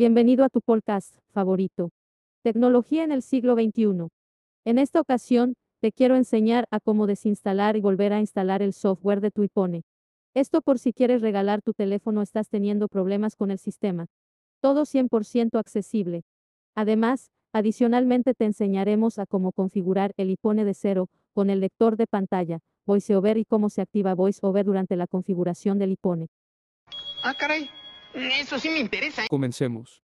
Bienvenido a tu podcast favorito. Tecnología en el siglo XXI. En esta ocasión, te quiero enseñar a cómo desinstalar y volver a instalar el software de tu iPhone. Esto por si quieres regalar tu teléfono estás teniendo problemas con el sistema. Todo 100% accesible. Además, adicionalmente te enseñaremos a cómo configurar el iPhone de cero con el lector de pantalla, VoiceOver y cómo se activa VoiceOver durante la configuración del iPhone. Ah, caray. Eso sí me interesa. ¿eh? Comencemos.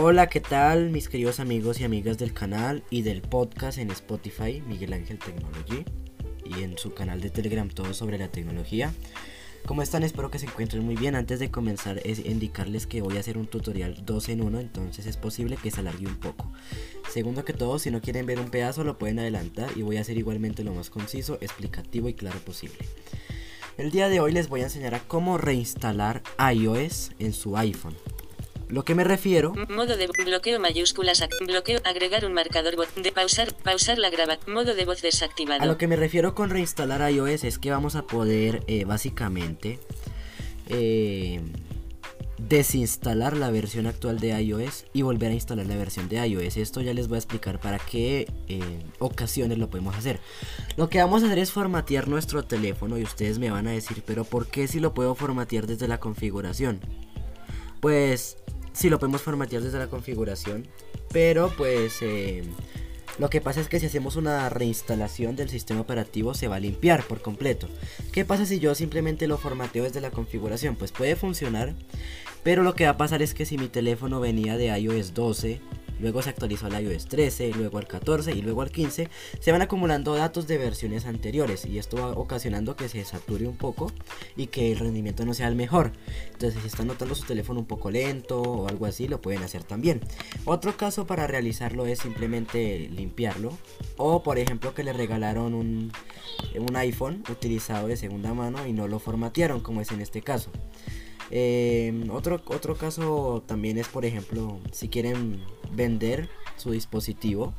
Hola, ¿qué tal mis queridos amigos y amigas del canal y del podcast en Spotify, Miguel Ángel Technology, y en su canal de Telegram todo sobre la tecnología? ¿Cómo están? Espero que se encuentren muy bien. Antes de comenzar es indicarles que voy a hacer un tutorial 2 en 1, entonces es posible que se alargue un poco. Segundo que todo, si no quieren ver un pedazo lo pueden adelantar y voy a hacer igualmente lo más conciso, explicativo y claro posible. El día de hoy les voy a enseñar a cómo reinstalar iOS en su iPhone. Lo que me refiero Modo de bloqueo mayúsculas. Bloqueo. Agregar un marcador. De pausar. Pausar la graba. Modo de voz desactivado. A lo que me refiero con reinstalar iOS es que vamos a poder eh, básicamente eh, desinstalar la versión actual de iOS y volver a instalar la versión de iOS. Esto ya les voy a explicar para qué eh, ocasiones lo podemos hacer. Lo que vamos a hacer es formatear nuestro teléfono y ustedes me van a decir, pero ¿por qué si lo puedo formatear desde la configuración? Pues sí lo podemos formatear desde la configuración, pero pues eh, lo que pasa es que si hacemos una reinstalación del sistema operativo se va a limpiar por completo. ¿Qué pasa si yo simplemente lo formateo desde la configuración? Pues puede funcionar, pero lo que va a pasar es que si mi teléfono venía de iOS 12, luego se actualizó al iOS 13, luego al 14 y luego al 15, se van acumulando datos de versiones anteriores y esto va ocasionando que se sature un poco y que el rendimiento no sea el mejor. Entonces si están notando su teléfono un poco lento o algo así, lo pueden hacer también. Otro caso para realizarlo es simplemente limpiarlo o por ejemplo que le regalaron un, un iPhone utilizado de segunda mano y no lo formatearon como es en este caso. Eh, otro, otro caso también es, por ejemplo, si quieren vender su dispositivo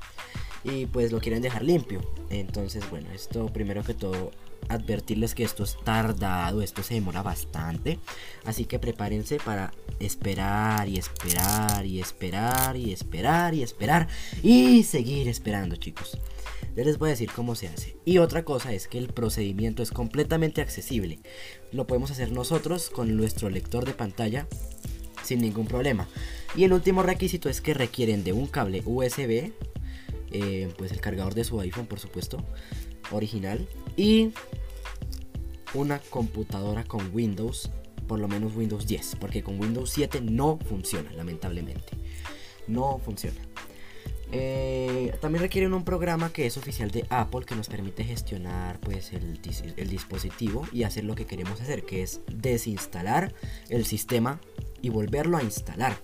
y pues lo quieren dejar limpio. Entonces, bueno, esto primero que todo, advertirles que esto es tardado, esto se demora bastante. Así que prepárense para esperar y esperar y esperar y esperar y esperar y seguir esperando, chicos. Ya les voy a decir cómo se hace. Y otra cosa es que el procedimiento es completamente accesible. Lo podemos hacer nosotros con nuestro lector de pantalla sin ningún problema. Y el último requisito es que requieren de un cable USB, eh, pues el cargador de su iPhone, por supuesto, original, y una computadora con Windows, por lo menos Windows 10, porque con Windows 7 no funciona, lamentablemente. No funciona. Eh, también requieren un programa que es oficial de Apple que nos permite gestionar pues el, dis- el dispositivo y hacer lo que queremos hacer que es desinstalar el sistema y volverlo a instalar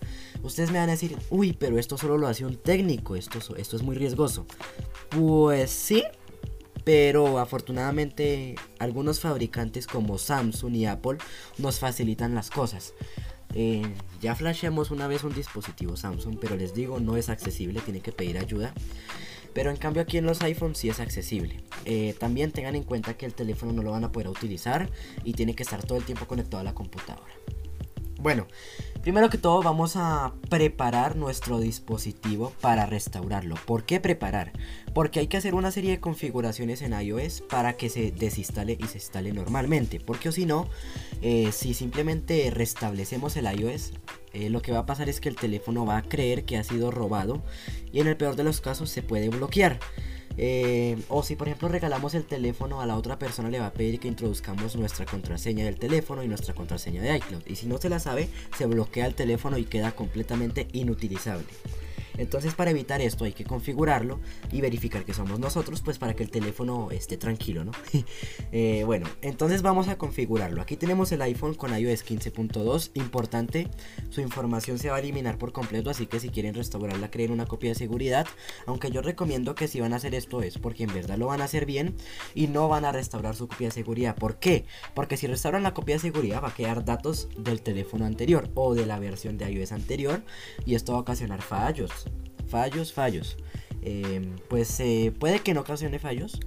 ustedes me van a decir uy pero esto solo lo hace un técnico esto, esto es muy riesgoso pues sí pero afortunadamente algunos fabricantes como Samsung y Apple nos facilitan las cosas eh, ya flasheamos una vez un dispositivo Samsung, pero les digo, no es accesible, tiene que pedir ayuda. Pero en cambio aquí en los iPhones sí es accesible. Eh, también tengan en cuenta que el teléfono no lo van a poder utilizar y tiene que estar todo el tiempo conectado a la computadora. Bueno, primero que todo vamos a preparar nuestro dispositivo para restaurarlo. ¿Por qué preparar? Porque hay que hacer una serie de configuraciones en iOS para que se desinstale y se instale normalmente. Porque o si no, eh, si simplemente restablecemos el iOS, eh, lo que va a pasar es que el teléfono va a creer que ha sido robado y en el peor de los casos se puede bloquear. Eh, o si por ejemplo regalamos el teléfono a la otra persona le va a pedir que introduzcamos nuestra contraseña del teléfono y nuestra contraseña de iCloud. Y si no se la sabe, se bloquea el teléfono y queda completamente inutilizable. Entonces para evitar esto hay que configurarlo y verificar que somos nosotros, pues para que el teléfono esté tranquilo, ¿no? Eh, bueno, entonces vamos a configurarlo. Aquí tenemos el iPhone con iOS 15.2. Importante, su información se va a eliminar por completo, así que si quieren restaurarla, creen una copia de seguridad. Aunque yo recomiendo que si van a hacer esto es porque en verdad lo van a hacer bien y no van a restaurar su copia de seguridad. ¿Por qué? Porque si restauran la copia de seguridad va a quedar datos del teléfono anterior o de la versión de iOS anterior y esto va a ocasionar fallos. Fallos, fallos. Em, pues eh, puede que no ocasione fallos,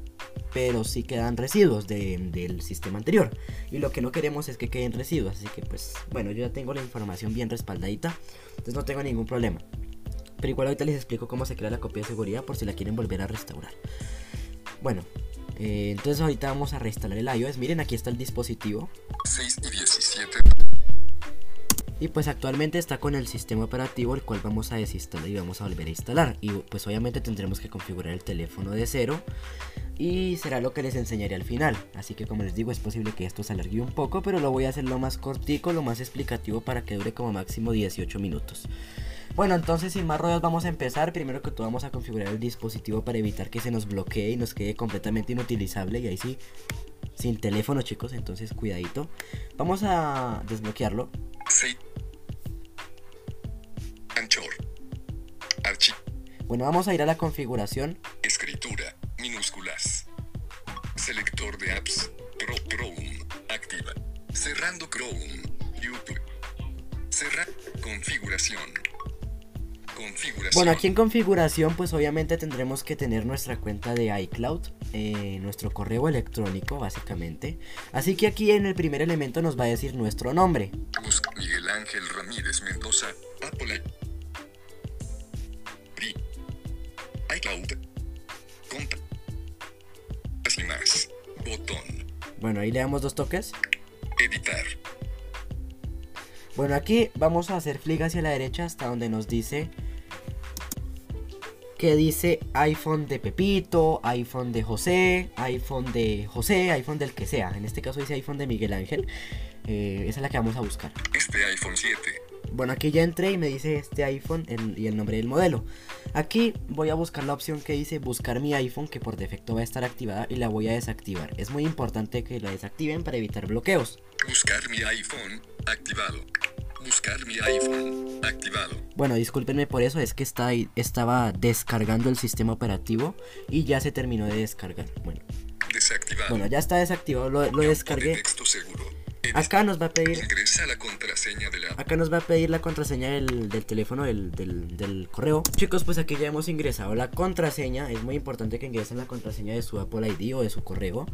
pero sí quedan residuos del sistema anterior. Y lo que no queremos es que queden residuos. Así que pues bueno, yo ya tengo la información bien respaldadita. Entonces no tengo ningún problema. Pero igual ahorita les explico cómo se crea la copia de seguridad por si la quieren volver a restaurar. Bueno, eh, entonces ahorita vamos a reinstalar el iOS. Miren, aquí está el dispositivo. 6 y 17. Y pues actualmente está con el sistema operativo el cual vamos a desinstalar y vamos a volver a instalar. Y pues obviamente tendremos que configurar el teléfono de cero. Y será lo que les enseñaré al final. Así que como les digo es posible que esto se alargue un poco. Pero lo voy a hacer lo más cortico, lo más explicativo para que dure como máximo 18 minutos. Bueno, entonces sin más ruedas vamos a empezar. Primero que todo vamos a configurar el dispositivo para evitar que se nos bloquee y nos quede completamente inutilizable. Y ahí sí, sin teléfono chicos, entonces cuidadito. Vamos a desbloquearlo. Sí. Anchor. Archivo. Bueno, vamos a ir a la configuración. Escritura. Minúsculas. Selector de apps. Pro Chrome. Activa. Cerrando Chrome. YouTube. Cerrar. Configuración. Configuración. Bueno, aquí en configuración pues obviamente tendremos que tener nuestra cuenta de iCloud, eh, nuestro correo electrónico básicamente. Así que aquí en el primer elemento nos va a decir nuestro nombre. Busca Miguel Ángel Ramírez Mendoza. Apple. Pri. iCloud. Conta. Y más. Botón. Bueno, ahí le damos dos toques. Editar. Bueno, aquí vamos a hacer flick hacia la derecha hasta donde nos dice que dice iPhone de Pepito, iPhone de José, iPhone de José, iPhone del que sea. En este caso dice iPhone de Miguel Ángel. Eh, esa es la que vamos a buscar. Este iPhone 7. Bueno, aquí ya entré y me dice este iPhone el- y el nombre del modelo. Aquí voy a buscar la opción que dice buscar mi iPhone, que por defecto va a estar activada y la voy a desactivar. Es muy importante que la desactiven para evitar bloqueos. Buscar mi iPhone. Activado. Buscar mi iPhone. Activado. Bueno, discúlpenme por eso, es que está estaba descargando el sistema operativo y ya se terminó de descargar. Bueno, Desactivado. bueno ya está desactivado, lo, lo Campo de descargué. texto seguro. Edit- Acá nos va a pedir Ingresa la contraseña de la Acá nos va a pedir la contraseña del, del teléfono, del, del- del correo. Chicos, pues aquí ya hemos ingresado la contraseña. Es muy importante que ingresen la contraseña de su Apple ID o de su correo.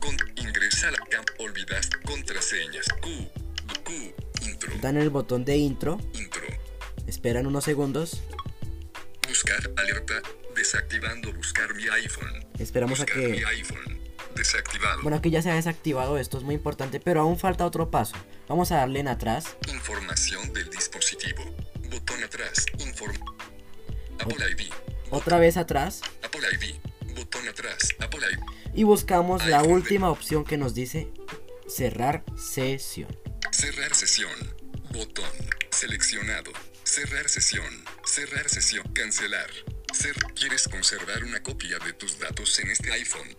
con ingresa la camp olvidaste contraseñas Q Dan el botón de intro, intro esperan unos segundos. buscar alerta desactivando buscar mi iPhone Esperamos a buscar que... mi iPhone desactivado Bueno, aquí ya se ha desactivado, esto es muy importante, pero aún falta otro paso. Vamos a darle en atrás. información del dispositivo botón atrás inform Apple ID Otra vez atrás. Apple ID botón atrás Apple ID Y buscamos la iPhone. última opción que nos dice cerrar sesión. Cerrar sesión. Botón. Seleccionado. Cerrar sesión. Cerrar sesión. Cancelar. Cer ¿Quieres conservar una copia de tus datos en este iPhone?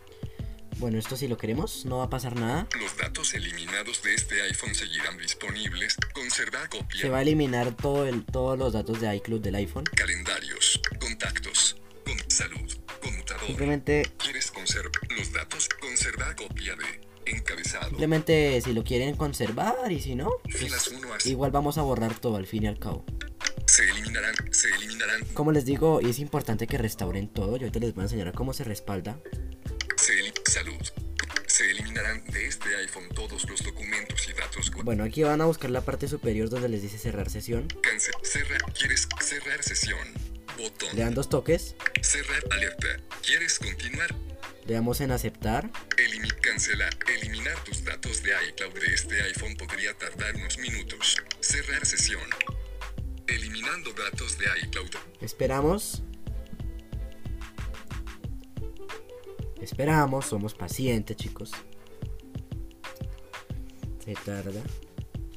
Bueno, esto si lo queremos, no va a pasar nada. Los datos eliminados de este iPhone seguirán disponibles. Conservar copia. Se va a eliminar todo el, todos los datos de iCloud del iPhone. Calendarios. Contactos. Con salud. Conmutador. Simplemente ¿Quieres conservar los datos? Conservar copia de encabezado. Simplemente si lo quieren conservar y si no, pues, 1 a igual vamos a borrar todo al fin y al cabo. Se eliminarán. Se eliminarán. Como les digo, es importante que restauren todo. Yo ahorita les voy a enseñar a cómo se respalda. Se salud. Se eliminarán de este iPhone todos los documentos y datos. Bueno, aquí van a buscar la parte superior donde les dice cerrar sesión. Cerrar. ¿Quieres cerrar sesión? Botón. Le dan dos toques. Cerrar alerta. ¿Quieres continuar? Le damos en aceptar. Elimi cancelar. Eliminar tus datos de iCloud de este iPhone podría tardar unos minutos. Cerrar sesión. Eliminando datos de iCloud. Esperamos. Esperamos, somos pacientes, chicos. Se tarda.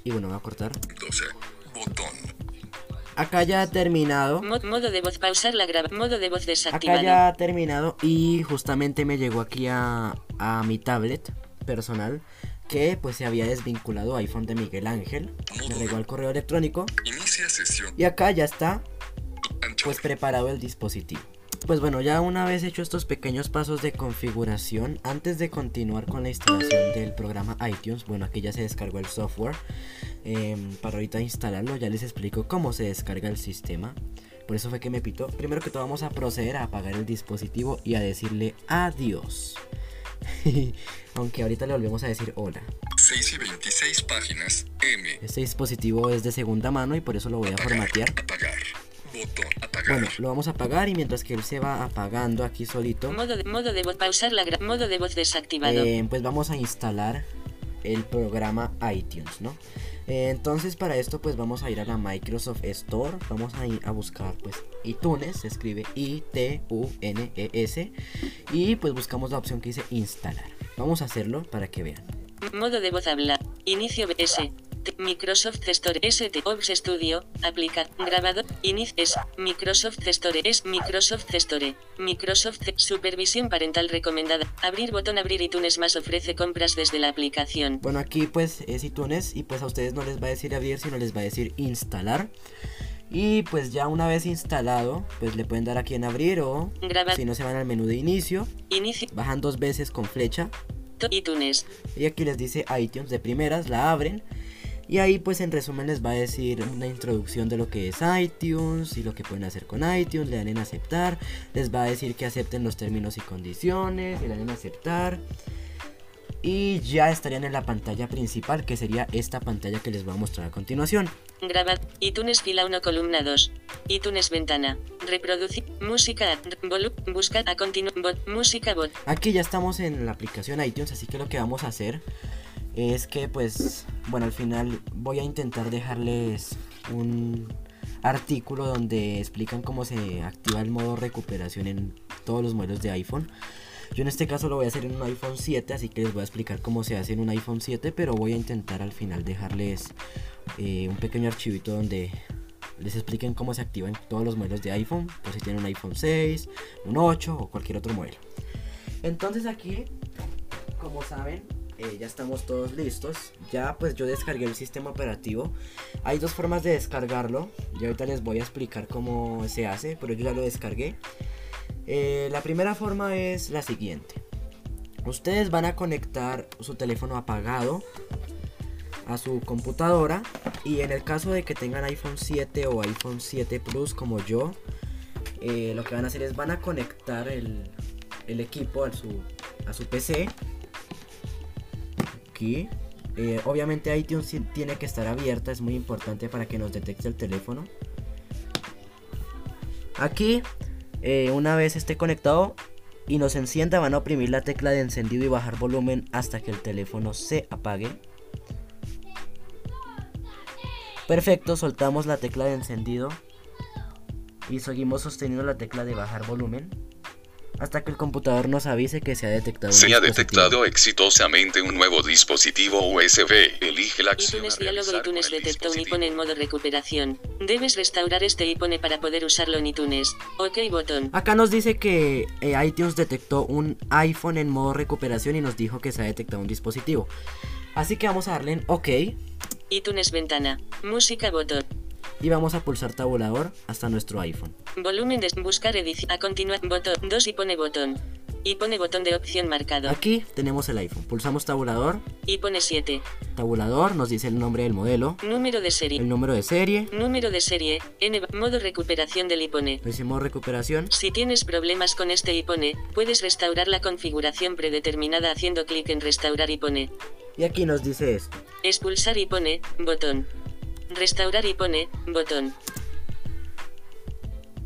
Y bueno, va a cortar. 12. Botón. Acá ya ha terminado. Mod- modo de voz pausar la graba. Modo de voz Acá desactivado. ya ha terminado y justamente me llegó aquí a, a mi tablet personal que pues se había desvinculado iPhone de Miguel Ángel. Me llegó al correo electrónico Inicia sesión. y acá ya está pues preparado el dispositivo. Pues bueno, ya una vez hecho estos pequeños pasos de configuración, antes de continuar con la instalación del programa iTunes, bueno, aquí ya se descargó el software. em, para ahorita instalarlo, ya les explico cómo se descarga el sistema. por eso fue que me pitó. Primero que todo vamos a proceder a apagar el dispositivo y a decirle adiós. Aunque ahorita le volvemos a decir hola. 6 y 26 páginas. M. Este dispositivo es de segunda mano y por eso lo voy a Apagar. formatear. Apagar. Botón. Apagar. Bueno, lo vamos a apagar y mientras que él se va apagando aquí solito, Modo de, modo de voz. Pausar la gra- Modo de voz desactivado. eh, pues vamos a instalar el programa iTunes, ¿no? Eh, entonces para esto pues vamos a ir a la Microsoft Store, vamos a ir a buscar pues iTunes, se escribe I-T-U-N-E-S E y pues buscamos la opción que dice instalar. Vamos a hacerlo para que vean. Modo de voz habla. Inicio BS. Microsoft Store ST Ops Studio. Aplicar. Grabado. Inicio es. Microsoft Store es Microsoft Store. Microsoft Supervisión parental recomendada. Abrir botón abrir iTunes más ofrece compras desde la aplicación. Bueno, aquí pues es iTunes y pues a ustedes no les va a decir abrir, sino les va a decir instalar. Y pues ya una vez instalado, pues le pueden dar aquí en abrir o Grabar. si no se van al menú de inicio, Inicio. bajan dos veces con flecha iTunes. y aquí les dice iTunes de primeras, la abren y ahí pues en resumen les va a decir una introducción de lo que es iTunes y lo que pueden hacer con iTunes, le dan en aceptar, les va a decir que acepten los términos y condiciones, le dan en aceptar y ya estarían en la pantalla principal que sería esta pantalla que les voy a mostrar a continuación. Grabar. iTunes fila 1 columna 2. iTunes ventana. Reproducir. Música. Volu. Buscar a continuación. Música bot. Aquí ya estamos en la aplicación iTunes, así que lo que vamos a hacer es que pues, bueno, al final voy a intentar dejarles un artículo donde explican cómo se activa el modo recuperación en todos los modelos de iPhone. Yo en este caso lo voy a hacer en un iPhone 7, así que les voy a explicar cómo se hace en un iPhone 7, pero voy a intentar al final dejarles eh, un pequeño archivito donde les expliquen cómo se activa en todos los modelos de iPhone, por si tienen un iPhone 6, un 8 o cualquier otro modelo. Entonces aquí, como saben, eh, ya estamos todos listos. Ya pues yo descargué el sistema operativo. Hay dos formas de descargarlo. Y ahorita les voy a explicar cómo se hace, pero yo ya lo descargué. Eh, la primera forma es la siguiente. Ustedes van a conectar su teléfono apagado a su computadora y en el caso de que tengan iPhone 7 o iPhone 7 Plus como yo, eh, lo que van a hacer es van a conectar el, el equipo a su, a su PC. Eh, obviamente iTunes tiene que estar abierta, es muy importante para que nos detecte el teléfono. Aquí, eh, una vez esté conectado y nos encienda, van a oprimir la tecla de encendido y bajar volumen hasta que el teléfono se apague. Perfecto, soltamos la tecla de encendido y seguimos sosteniendo la tecla de bajar volumen hasta que el computador nos avise que se ha detectado. un Se ha detectado exitosamente un nuevo dispositivo USB. Elige la acción a iTunes diálogo iTunes detectó un iPhone en modo recuperación. Debes restaurar este iPhone para poder usarlo en iTunes. OK botón. Acá nos dice que eh, iTunes detectó un iPhone en modo recuperación y nos dijo que se ha detectado un dispositivo. Así que vamos a darle en OK iTunes ventana. Música botón. Y vamos a pulsar tabulador hasta nuestro iPhone. Volumen de buscar edición. A continuar botón 2 y pone botón. Y pone botón de opción marcado. Aquí tenemos el iPhone. Pulsamos tabulador, Y pone 7. tabulador nos dice el nombre del modelo, Número de serie. el número de serie, Número de serie. N. Modo recuperación del iPhone. decimos recuperación Si tienes problemas con este iPhone, puedes restaurar la configuración predeterminada haciendo clic en restaurar iPhone. y aquí nos dice esto. Expulsar iPhone, botón. Restaurar iPhone, botón.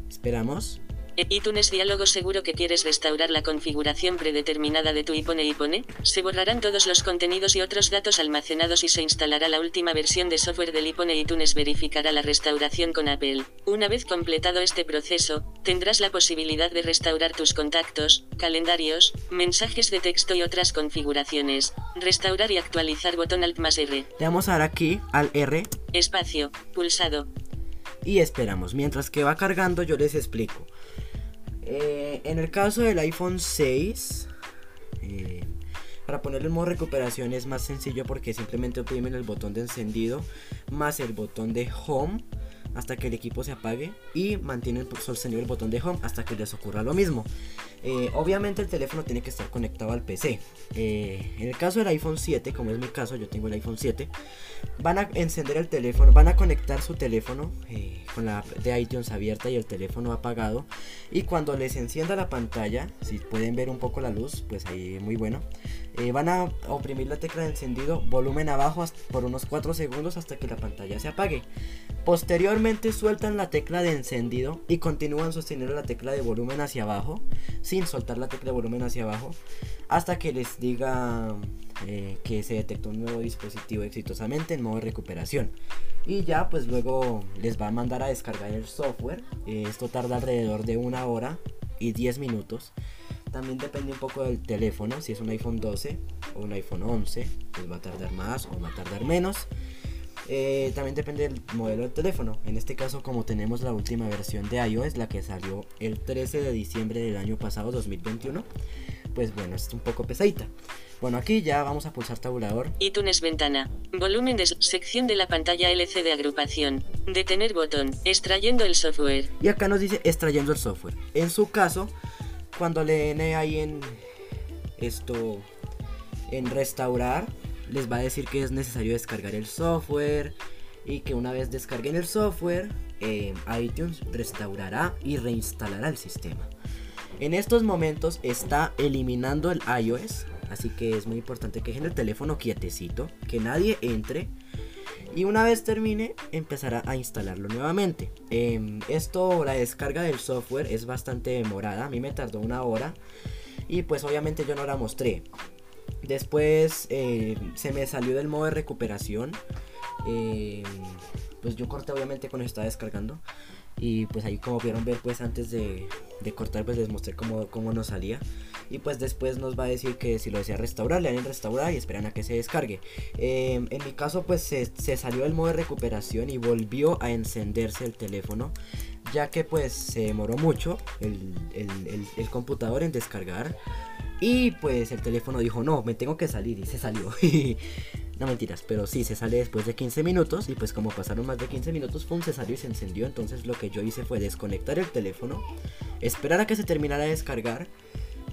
Esperamos. E- iTunes Diálogo seguro que quieres restaurar la configuración predeterminada de tu iPhone iPhone. Se borrarán todos los contenidos y otros datos almacenados y se instalará la última versión de software del iPhone iTunes verificará la restauración con Apple. Una vez completado este proceso, tendrás la posibilidad de restaurar tus contactos, calendarios, mensajes de texto y otras configuraciones. Restaurar y actualizar botón Alt más R. Le vamos a dar aquí al R Espacio. Pulsado. y esperamos. Mientras que va cargando yo les explico. Eh, en el caso del iPhone 6, eh, para ponerle en modo recuperación es más sencillo porque simplemente oprimen el botón de encendido más el botón de home hasta que el equipo se apague y mantienen sostenido el botón de home hasta que les ocurra lo mismo. Eh, obviamente el teléfono tiene que estar conectado al PC. Eh, en el caso del iPhone 7, como es mi caso, yo tengo el iPhone 7, van a encender el teléfono, van a conectar su teléfono eh, con la de iTunes abierta y el teléfono apagado. Y cuando les encienda la pantalla, si pueden ver un poco la luz, pues ahí muy bueno. Van a oprimir la tecla de encendido, volumen abajo por unos 4 segundos hasta que la pantalla se apague. Posteriormente sueltan la tecla de encendido y continúan sosteniendo la tecla de volumen hacia abajo sin soltar la tecla de volumen hacia abajo hasta que les diga eh, que se detectó un nuevo dispositivo exitosamente en modo recuperación. Y ya pues luego les va a mandar a descargar el software. Eh, esto tarda alrededor de una hora y 10 minutos también depende un poco del teléfono si es un iPhone 12 o un iPhone 11 pues va a tardar más o va a tardar menos eh, también depende del modelo del teléfono. En este caso, como tenemos la última versión de iOS, la que salió el 13 de diciembre del año pasado, 2021, pues bueno, es un poco pesadita. Bueno, aquí ya vamos a pulsar tabulador. iTunes ventana. Volumen de sección de la pantalla LC de agrupación. Detener botón. Extrayendo el software. Y acá nos dice extrayendo el software. En su caso, cuando leen ahí en esto, en restaurar, les va a decir que es necesario descargar el software y que una vez descarguen el software, eh, iTunes restaurará y reinstalará el sistema. En estos momentos está eliminando el iOS, así que es muy importante que dejen el teléfono quietecito, que nadie entre. Y una vez termine, empezará a instalarlo nuevamente. Em, esto, la descarga del software es bastante demorada. A mí me tardó una hora. Y pues obviamente yo no la mostré. Después eh, se me salió del modo de recuperación. Eh, pues yo corté obviamente cuando estaba descargando. Y pues ahí como vieron ver pues antes de, cortar pues les mostré cómo, cómo nos salía. Y pues después nos va a decir que si lo desea restaurar, le dan en restaurar y esperan a que se descargue. Eh, en mi caso pues se, salió del modo de recuperación y volvió a encenderse el teléfono. Ya que pues se demoró mucho el, el computador en descargar. Y pues el teléfono dijo, no, me tengo que salir y se salió. no mentiras, pero sí, se sale después de 15 minutos y pues como pasaron más de 15 minutos, fue se salió y se encendió. Entonces lo que yo hice fue desconectar el teléfono, esperar a que se terminara de descargar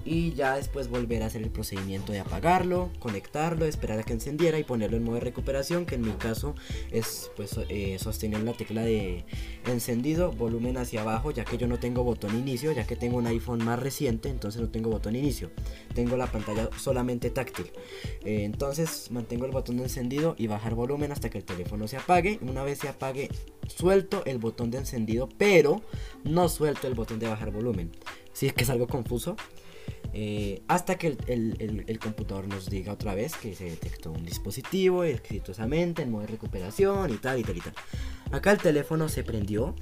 y ya después volver a hacer el procedimiento de apagarlo, conectarlo, esperar a que encendiera y ponerlo en modo de recuperación, que en mi caso es pues eh, sostener la tecla de encendido, volumen hacia abajo, ya que yo no tengo botón inicio, ya que tengo un iPhone más reciente, entonces no tengo botón inicio, tengo la pantalla solamente táctil. Eh, entonces mantengo el botón de encendido y bajar volumen hasta que el teléfono se apague. Una vez se apague, suelto el botón de encendido, pero no suelto el botón de bajar volumen. Si es que es algo confuso. Eh, hasta que el, computador nos diga otra vez que se detectó un dispositivo exitosamente en modo de recuperación y tal y tal y tal. Acá el teléfono se prendió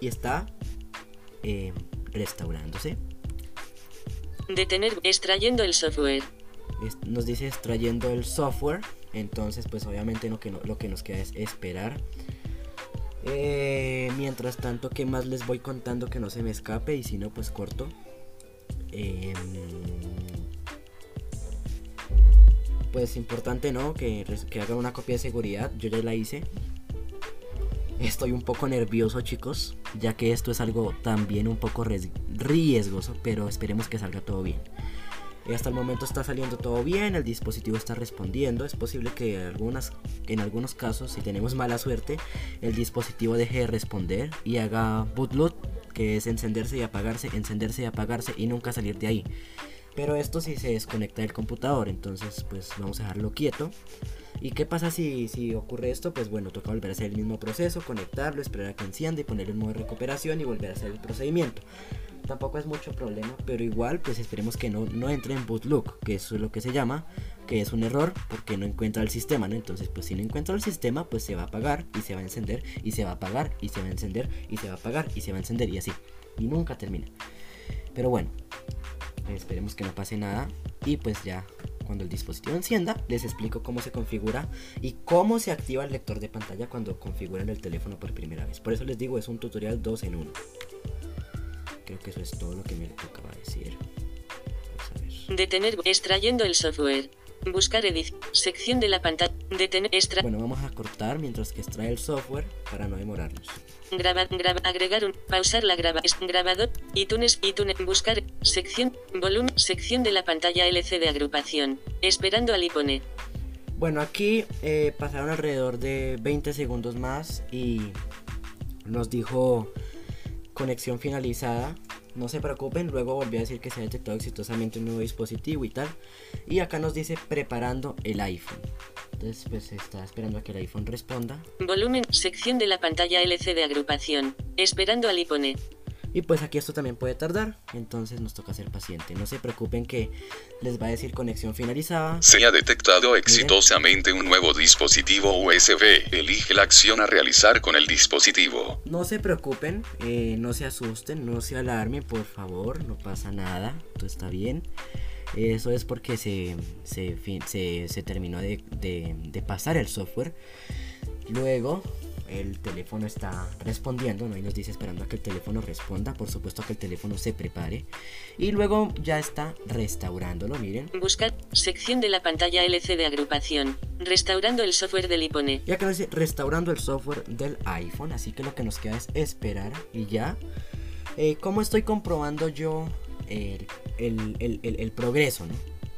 y está eh, restaurándose. Detener extrayendo el software. nos dice extrayendo el software. Entonces, pues obviamente lo que, lo que nos queda es esperar. Eh, mientras tanto, ¿qué más les voy contando que no se me escape? Y si no, pues corto. Em, pues importante, ¿no? Que, que hagan una copia de seguridad. Yo ya la hice. Estoy un poco nervioso, chicos, ya que esto es algo también un poco riesgoso, pero esperemos que salga todo bien. Hasta el momento está saliendo todo bien, el dispositivo está respondiendo. Es posible que algunas, en algunos casos, si tenemos mala suerte, el dispositivo deje de responder y haga bootloop que es encenderse y apagarse, encenderse y apagarse y nunca salir de ahí. Pero esto si se desconecta del computador, entonces pues vamos a dejarlo quieto. ¿Y qué pasa si, si ocurre esto? Pues bueno, toca volver a hacer el mismo proceso, conectarlo, esperar a que encienda y ponerlo en modo de recuperación y volver a hacer el procedimiento. Tampoco es mucho problema, pero igual pues esperemos que no, no entre en bootloop, que eso es lo que se llama, que es un error porque no encuentra el sistema, ¿no? Entonces, pues si no encuentra el sistema, pues se va a apagar y se va a encender y se va a apagar y se va a encender y se va a apagar y se va a encender y así. Y nunca termina. Pero bueno, esperemos que no pase nada y pues ya cuando el dispositivo encienda, les explico cómo se configura y cómo se activa el lector de pantalla cuando configuran el teléfono por primera vez. Por eso les digo, es un tutorial 2 en 1. Creo que eso es todo lo que me tocaba decir. Detener extrayendo el software. Buscar edición. Sección de la pantalla. Detener. Extra. Bueno, vamos a cortar mientras que extrae el software para no demorarnos. Graba, graba, agregar un, pausar la graba, es grabador, iTunes, iTunes, buscar, sección, volumen, sección de la pantalla LC de agrupación, esperando al iPhone. Bueno, aquí eh, pasaron alrededor de 20 segundos más y nos dijo conexión finalizada. No se preocupen, luego volvió a decir que se ha detectado exitosamente un nuevo dispositivo y tal. Y acá nos dice preparando el iPhone. Entonces pues está esperando a que el iPhone responda. Volumen, sección de la pantalla LC de agrupación, esperando al iPhone. Y pues aquí esto también puede tardar, entonces nos toca ser paciente. No se preocupen que les va a decir conexión finalizada. Se ha detectado exitosamente un nuevo dispositivo USB. Elige la acción a realizar con el dispositivo. No se preocupen, eh, no se asusten, no se alarmen, por favor, no pasa nada, todo está bien. Eso es porque se, se, se- se terminó de, de- de pasar el software. Luego el teléfono está respondiendo, ¿no? Y nos dice esperando a que el teléfono responda. Por supuesto que el teléfono se prepare. Y luego ya está restaurándolo, miren. Buscar, sección de la pantalla LC de agrupación, restaurando el software del iPhone. Ya que dice restaurando el software del iPhone. Así que lo que nos queda es esperar y ya. Eh, ¿Cómo estoy comprobando yo el, el- el- el- el progreso, no?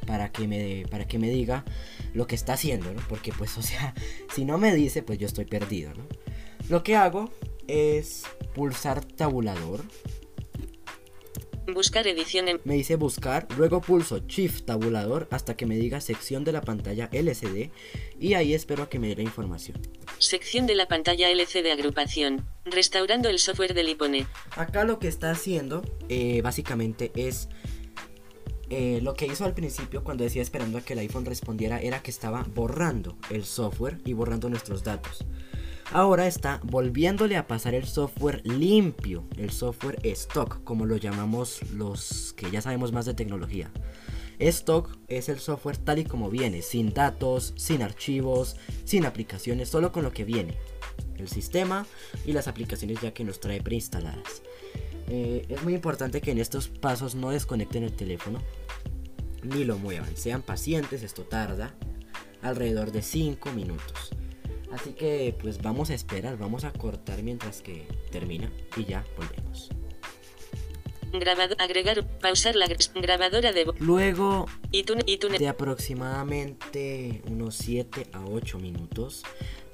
Para que, me, para que me diga lo que está haciendo, ¿no? Porque pues, o sea, si no me dice, pues yo estoy perdido, ¿no? Lo que hago es pulsar tabulador. Buscar edición en Me dice buscar, luego pulso Shift tabulador hasta que me diga sección de la pantalla LCD y ahí espero a que me dé la información. sección de la pantalla LC de agrupación, restaurando el software del iPhone. Acá lo que está haciendo eh, básicamente es eh, lo que hizo al principio cuando decía esperando a que el iPhone respondiera era que estaba borrando el software y borrando nuestros datos. Ahora está volviéndole a pasar el software limpio, el software stock, como lo llamamos los que ya sabemos más de tecnología. Stock es el software tal y como viene, sin datos, sin archivos, sin aplicaciones, solo con lo que viene. El sistema y las aplicaciones ya que nos trae preinstaladas. Eh, es muy importante que en estos pasos no desconecten el teléfono ni lo muevan. Sean pacientes, esto tarda alrededor de 5 minutos. Así que pues vamos a esperar, vamos a cortar mientras que termina y ya volvemos. Agregar, pausar la gr- grabadora de vo- Luego iTunes, iTunes, de aproximadamente unos 7 a 8 minutos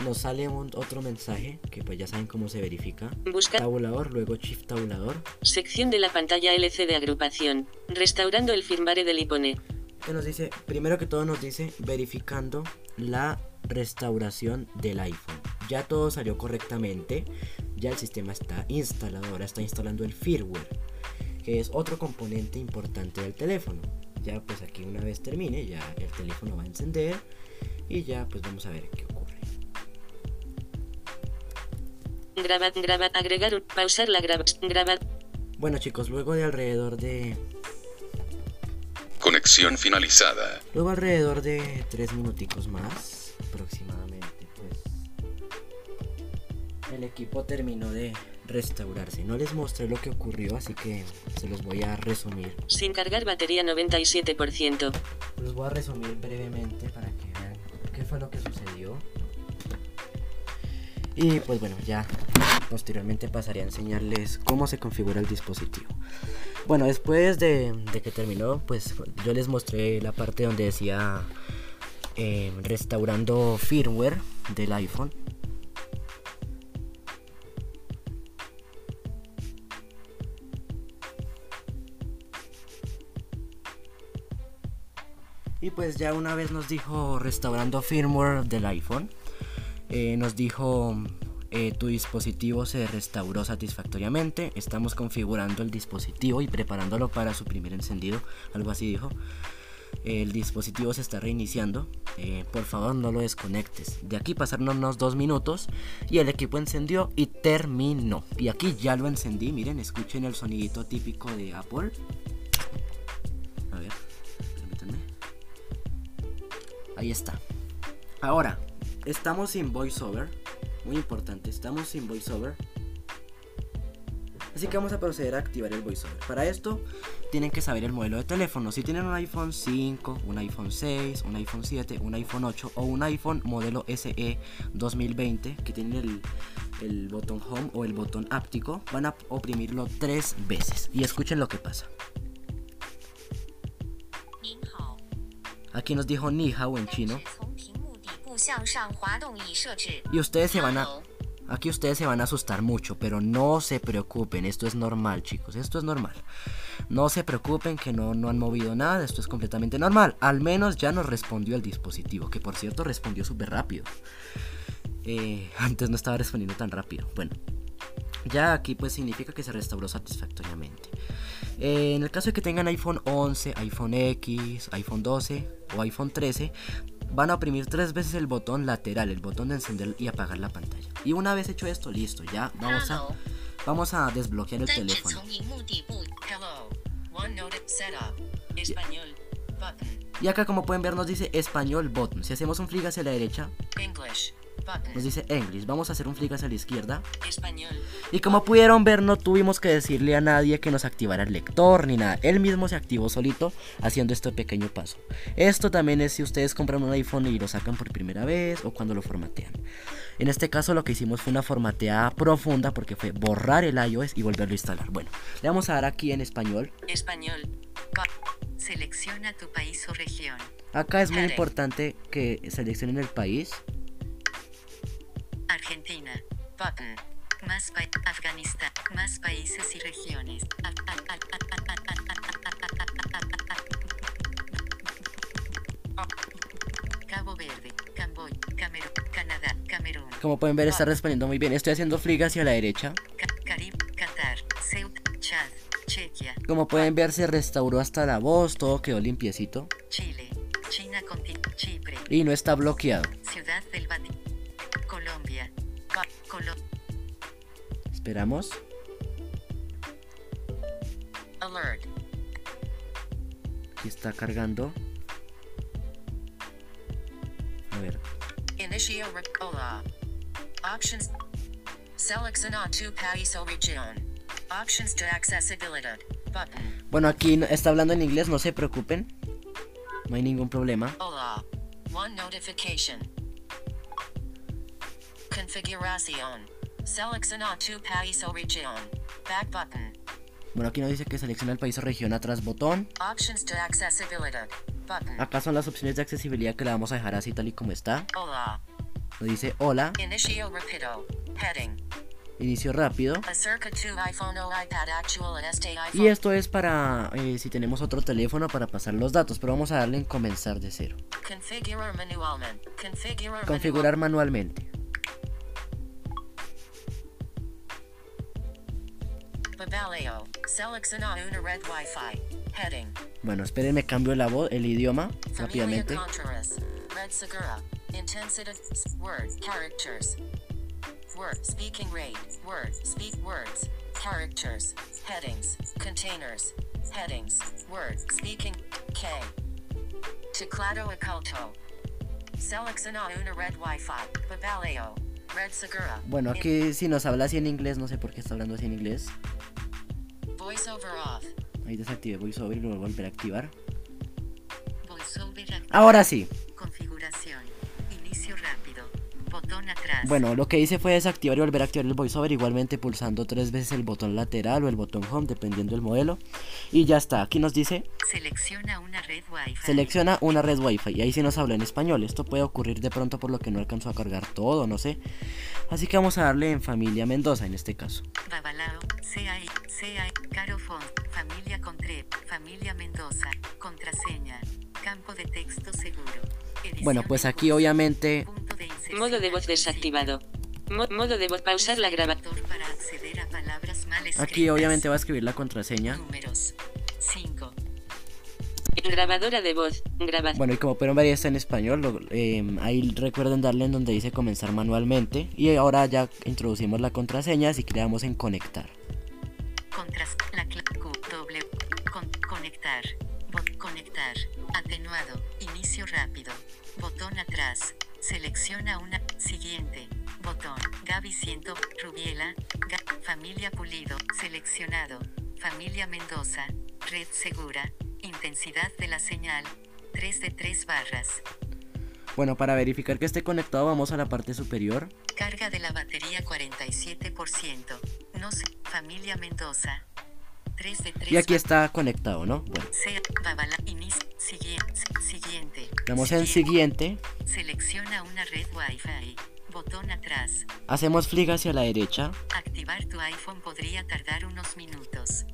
nos sale un- otro mensaje que pues ya saben cómo se verifica. buscar, Tabulador, luego shift tabulador. sección de la pantalla LC de agrupación, restaurando el firmware del iPhone. que nos dice, primero que todo nos dice verificando la restauración del iPhone. Ya todo salió correctamente, ya el sistema está instalado, ahora está instalando el firmware, que es otro componente importante del teléfono. Ya pues aquí una vez termine, ya el teléfono va a encender y ya pues vamos a ver qué ocurre. Grabar, grabar, agregar, un- pausar la graba, grabar, Bueno chicos, luego de alrededor de Conexión finalizada. Luego alrededor de 3 minuticos más, aproximadamente, pues el equipo terminó de restaurarse. No les mostré lo que ocurrió, así que se los voy a resumir. sin cargar batería 97%. Los voy a resumir brevemente para que vean qué fue lo que sucedió. Y pues bueno, ya posteriormente pasaré a enseñarles cómo se configura el dispositivo. Bueno, después de, de que terminó, pues yo les mostré la parte donde decía eh, restaurando firmware del iPhone. Ya una vez nos dijo restaurando firmware del iPhone. Eh, nos dijo eh, tu dispositivo se restauró satisfactoriamente. Estamos configurando el dispositivo y preparándolo para su primer encendido. Algo así dijo. El dispositivo se está reiniciando. Eh, por favor no lo desconectes. De aquí pasaron unos dos minutos y el equipo encendió y terminó. Y aquí ya lo encendí. Miren, escuchen el sonidito típico de Apple. Ahí está. Ahora, estamos sin voiceover. Muy importante, estamos sin voiceover. Así que vamos a proceder a activar el VoiceOver. Para esto tienen que saber el modelo de teléfono. Si tienen un iPhone 5, un iPhone 6, un iPhone 7, un iPhone 8 o un iPhone modelo SE 2020 que tienen el, el botón Home o el botón áptico, van a oprimirlo tres veces. Y escuchen lo que pasa. Aquí nos dijo Ni Hao en chino. Y ustedes se van a Aquí ustedes se van a asustar mucho, pero no se preocupen, esto es normal chicos, esto es normal. No se preocupen que no, no han movido nada, esto es completamente normal. Al menos ya nos respondió el dispositivo, que por cierto respondió súper rápido. Eh, antes no estaba respondiendo tan rápido. Bueno, ya aquí pues significa que se restauró satisfactoriamente. Eh, en el caso de que tengan iPhone 11, iPhone X, iPhone 12 o iPhone 13, van a oprimir tres veces el botón lateral, el botón de encender y apagar la pantalla. Y una vez hecho esto, listo, ya vamos a, vamos a desbloquear el teléfono. Y acá como pueden ver nos dice español button. Si hacemos un flick hacia la derecha, nos dice English. Vamos a hacer un flick hacia la izquierda. Español. Y como pudieron ver, no tuvimos que decirle a nadie que nos activara el lector ni nada. Él mismo se activó solito haciendo este pequeño paso. Esto también es si ustedes compran un iPhone y lo sacan por primera vez o cuando lo formatean. En este caso lo que hicimos fue una formateada profunda porque fue borrar el iOS y volverlo a instalar. Bueno, le vamos a dar aquí en español. Español. Selecciona tu país o región. Acá es muy importante que seleccionen el país. Argentina. Button. Más Afganistán. Más países y regiones. Cabo Verde. Camerún. Canadá. Camerún. Como pueden ver está respondiendo muy bien. Estoy haciendo flick hacia la derecha. Como pueden ver se restauró hasta la voz. Todo quedó limpiecito. Y no está bloqueado. Ciudad del Vaticano. Colombia. Co Colo Esperamos. Alert. Aquí está cargando. A ver. Inicio Hola. Options. Selecciona tu país o región. Options to accessibility. Button. Bueno, aquí está hablando en inglés, no se preocupen. No hay ningún problema. Hola. One notification. Configuración. Selecciona tu país o región. Back button. Bueno, aquí nos dice que selecciona el país o región atrás botón. Options to accessibility. Button. Acá son las opciones de accesibilidad que le vamos a dejar así tal y como está. Hola. Nos dice hola, Inicio rapido. Heading. inicio rápido. Y esto es para eh, si tenemos otro teléfono para pasar los datos, pero vamos a darle en comenzar de cero. Configurar manualmente. Configurar manualmente. Bueno, espérenme, cambio la voz, el idioma rápidamente. Word. Speaking rate. Word. Speak words. Characters. Headings. Containers. Headings. Word. Speaking. K. Teclado oculto. Selecciona una red Wi-Fi. Babaleo. Red Segura. Bueno, aquí si nos habla así en inglés, no sé por qué está hablando así en inglés. Voiceover off. Ahí desactivé VoiceOver y lo voy a volver a activar. Ahora sí. Botón atrás. Bueno, lo que hice fue desactivar y volver a activar el VoiceOver, igualmente pulsando tres veces el botón lateral o el botón Home, dependiendo del modelo. Y ya está. Aquí nos dice Selecciona una red Wi-Fi. Selecciona una red Wi-Fi y ahí sí nos habla en español. Esto puede ocurrir de pronto por lo que no alcanzó a cargar todo, no sé. Así que vamos a darle en familia Mendoza en este caso. Babalao. CAI. CAI. Carofon. Familia Contre. Familia Mendoza. Contraseña. Campo de texto seguro. Bueno, pues aquí obviamente de Modo de voz desactivado. Mo- modo de voz pausar la grabación. Para acceder a palabras mal aquí obviamente va a escribir la contraseña. Números. 5. Grabadora de voz. Bueno, y como pueden ver ya está en español. lo- eh, ahí recuerden darle en donde dice comenzar manualmente. Y ahora ya introducimos la contraseña, así que le damos en conectar. Contras, la Q, W, con- conectar, bot, conectar, atenuado, inicio rápido, botón atrás, selecciona una, siguiente, Botón. Gaby Ciento. Rubiela. Ga- familia Pulido. Seleccionado. Familia Mendoza. Red segura. Intensidad de la señal. 3 de 3 barras. Bueno, para verificar que esté conectado vamos a la parte superior. Carga de la batería 47%. No sé. Familia Mendoza. 3 de 3 Y aquí está conectado, ¿no? Bueno, Sea, Babala, inicio, siguiente, siguiente. damos en siguiente. Selecciona una red Wi-Fi. Botón atrás. Hacemos flick hacia la derecha. Activar tu iPhone podría tardar unos minutos.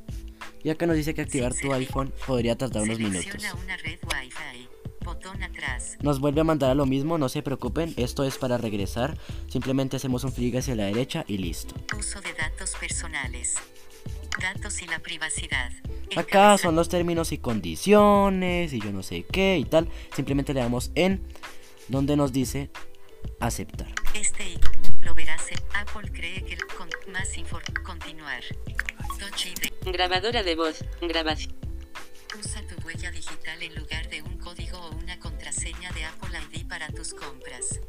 Y acá nos dice que activar tu iPhone podría tardar unos minutos. Selecciona una red Wi-Fi. Botón atrás. Nos vuelve a mandar a lo mismo, no se preocupen, esto es para regresar. Simplemente hacemos un flick hacia la derecha y listo. Uso de datos personales. Datos y la privacidad. Acá son los términos y condiciones y yo no sé qué y tal. Simplemente le damos en donde nos dice aceptar. Este lo verás en Apple cree que el- con más info continuar. Grabadora de voz. Grabación. Usa tu huella digital en lugar de un código o una contraseña de Apple ID para tus compras.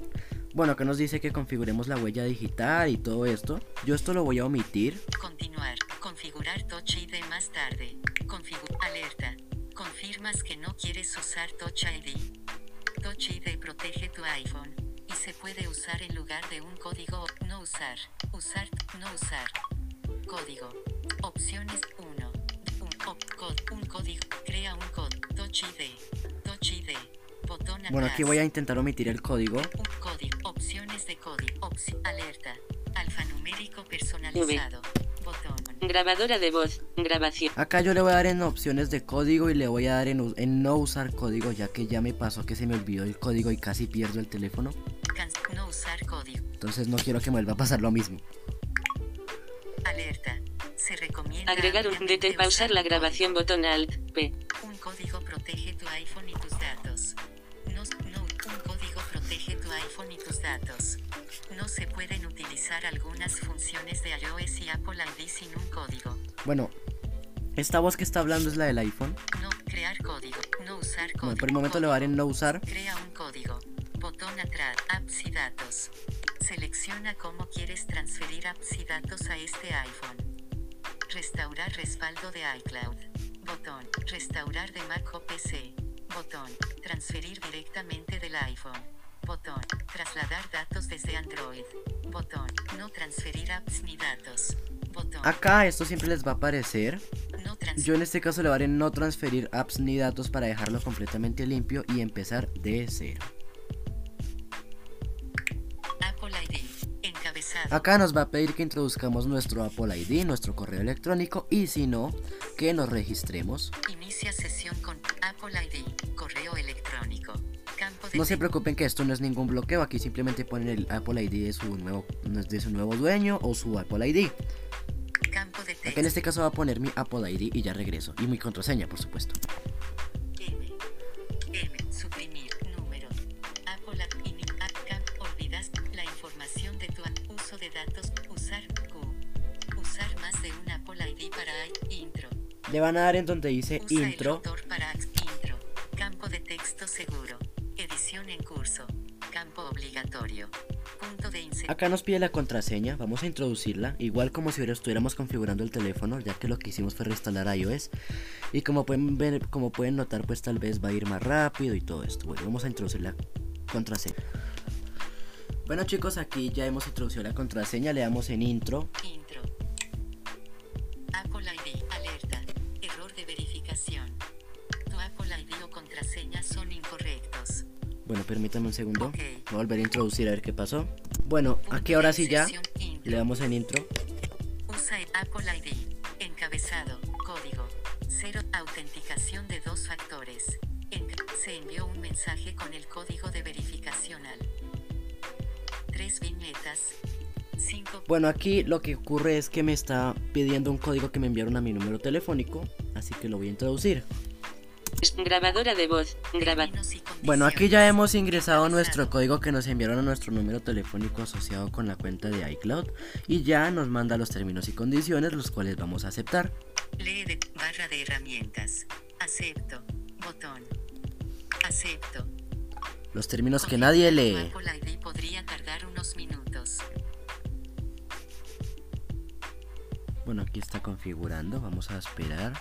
Bueno, acá nos dice que configuremos la huella digital y todo esto. Yo esto lo voy a omitir. Continuar. Configurar Touch ID más tarde. Configu alerta. Confirmas que no quieres usar Touch ID. Touch ID protege tu iPhone y se puede usar en lugar de un código no usar. Usar, no usar. Código. Opciones 1. Un, un código. Crea un código. Touch ID. Touch ID. Botón Bueno, aquí atrás. voy a intentar omitir el código. Un código. Opciones de código. Opci- alerta. Alfanumérico personalizado. Botón. Grabadora de voz. Grabación. Acá yo le voy a dar en opciones de código y le voy a dar en, no usar código ya que ya me pasó que se me olvidó el código y casi pierdo el teléfono. No usar código. Entonces no quiero que me vuelva a pasar lo mismo. Alerta. Se recomienda. Agregar un DT. Pausar usar la grabación. Botón Alt. P. Un código protege tu iPhone y tus datos. No, no, un código protege tu iPhone y tus datos. No se pueden utilizar algunas funciones de iOS y Apple ID sin un código. Bueno, esta voz que está hablando es la del iPhone. No crear código. No usar código. Bueno, por el momento le voy a dar en no usar. Crea un código. Botón atrás. Apps y datos. Selecciona cómo quieres transferir apps y datos a este iPhone. Restaurar respaldo de iCloud. Botón. Restaurar de Mac o PC. Botón. Transferir directamente del iPhone. Botón. Trasladar datos desde Android. Botón. No transferir apps ni datos. Botón. Acá esto siempre les va a aparecer. No Yo en este caso le voy a dar en no transferir apps ni datos para dejarlo completamente limpio y empezar de cero. Apple ID. Encabezado. Acá nos va a pedir que introduzcamos nuestro Apple ID, nuestro correo electrónico y si no, que nos registremos. Inicia sesión con Apple ID, correo electrónico. No se preocupen que esto no es ningún bloqueo, aquí simplemente ponen el Apple ID de su nuevo, de su nuevo dueño o su Apple ID. campo de Acá en texto. este caso va a poner mi Apple ID y ya regreso. Y mi contraseña, por supuesto. M. M. Suprimir. Número. Apple Cam. Olvidas la información de tu uso de datos. Usar Q. Usar más de un Apple ID para intro. Le van a dar en donde dice Usa el intro. rotor obligatorio. Punto de. Acá nos pide la contraseña, vamos a introducirla, igual como si estuviéramos configurando el teléfono, ya que lo que hicimos fue reinstalar iOS. Y como pueden ver, como pueden notar, pues tal vez va a ir más rápido y todo esto. Bueno, vamos a introducir la contraseña. Bueno chicos, aquí ya hemos introducido la contraseña, le damos en intro. Intro. Apple ID. Bueno, permítame un segundo. Ok. Voy a volver a introducir a ver qué pasó. Bueno, aquí ahora sí ya le damos en intro. Usa el Apple ID. Encabezado. Código. Cero. Autenticación de dos factores. Enca- se envió un mensaje con el código de verificación al. Tres viñetas. Cinco. Bueno, aquí lo que ocurre es que me está pidiendo un código que me enviaron a mi número telefónico, así que lo voy a introducir. Grabadora de voz. Bueno, aquí ya hemos ingresado nuestro código que nos enviaron a nuestro número telefónico asociado con la cuenta de iCloud y ya nos manda los términos y condiciones los cuales vamos a aceptar. Lee de barra de herramientas. Acepto. Botón. Acepto. Los términos que nadie lee. Apple ID podría tardar unos minutos. Bueno, aquí está configurando. Vamos a esperar.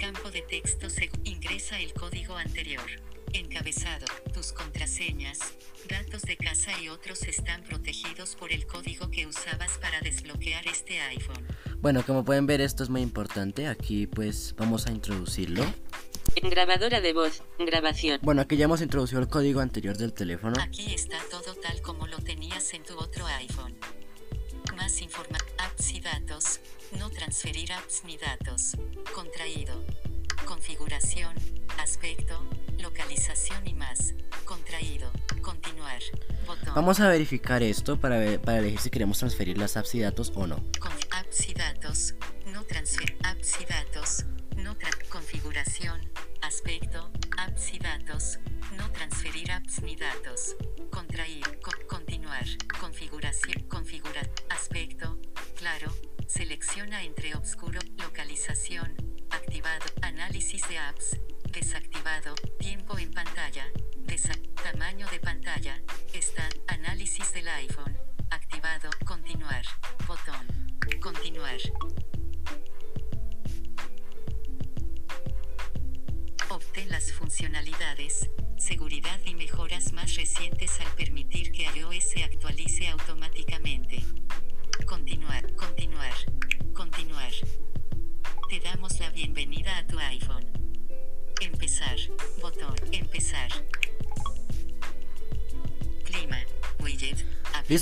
Campo de texto seg- ingresa el código anterior. Encabezado. Tus contraseñas, datos de casa y otros están protegidos por el código que usabas para desbloquear este iPhone. Bueno, como pueden ver, esto es muy importante. Aquí pues vamos a introducirlo. Grabadora de voz. Grabación. Bueno, aquí ya hemos introducido el código anterior del teléfono. Aquí está todo tal como lo tenías en tu otro iPhone. Más informa apps y datos. No transferir apps ni datos. Contraído. Configuración, aspecto, localización y más. Contraído. Continuar. Botón. Vamos a verificar esto para, ver- para elegir si queremos transferir las apps y datos o no. Conf-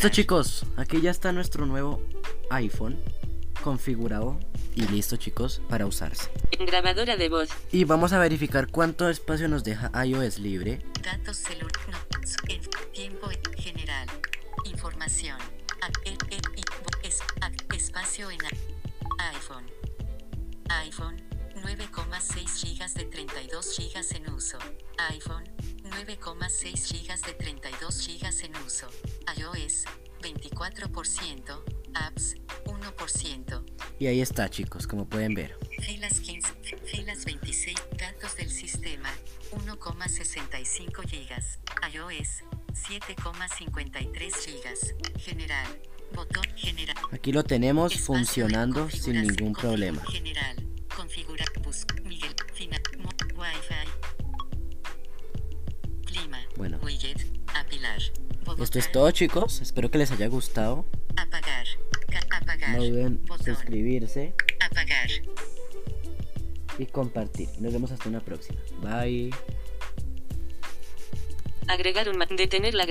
Listo chicos, aquí ya está nuestro nuevo iPhone configurado y listo chicos para usarse. Grabadora de voz. Y vamos a verificar cuánto espacio nos deja iOS libre. Datos. En tiempo en general. Información. A- e- e- y- bo- es- a- espacio en a- iPhone. iPhone. 9,6 GB de 32 GB en uso. iPhone. 9,6 GB de 32 GB en uso. iOS. 24%. Apps. 1%. Y ahí está chicos, como pueden ver. Filas 15, filas 26, datos del sistema, 1,65 GB, iOS, 7,53 GB, general, botón general. Aquí lo tenemos espacio, funcionando sin ningún problema. General, configurar, bus, Miguel, final, Wi-Fi. Bueno. widget, apilar. Bogotá, Esto es todo chicos, espero que les haya gustado. Apagar, apagar. No duden botón, suscribirse apagar. y compartir. Nos vemos hasta una próxima. Bye. Agregar un detener la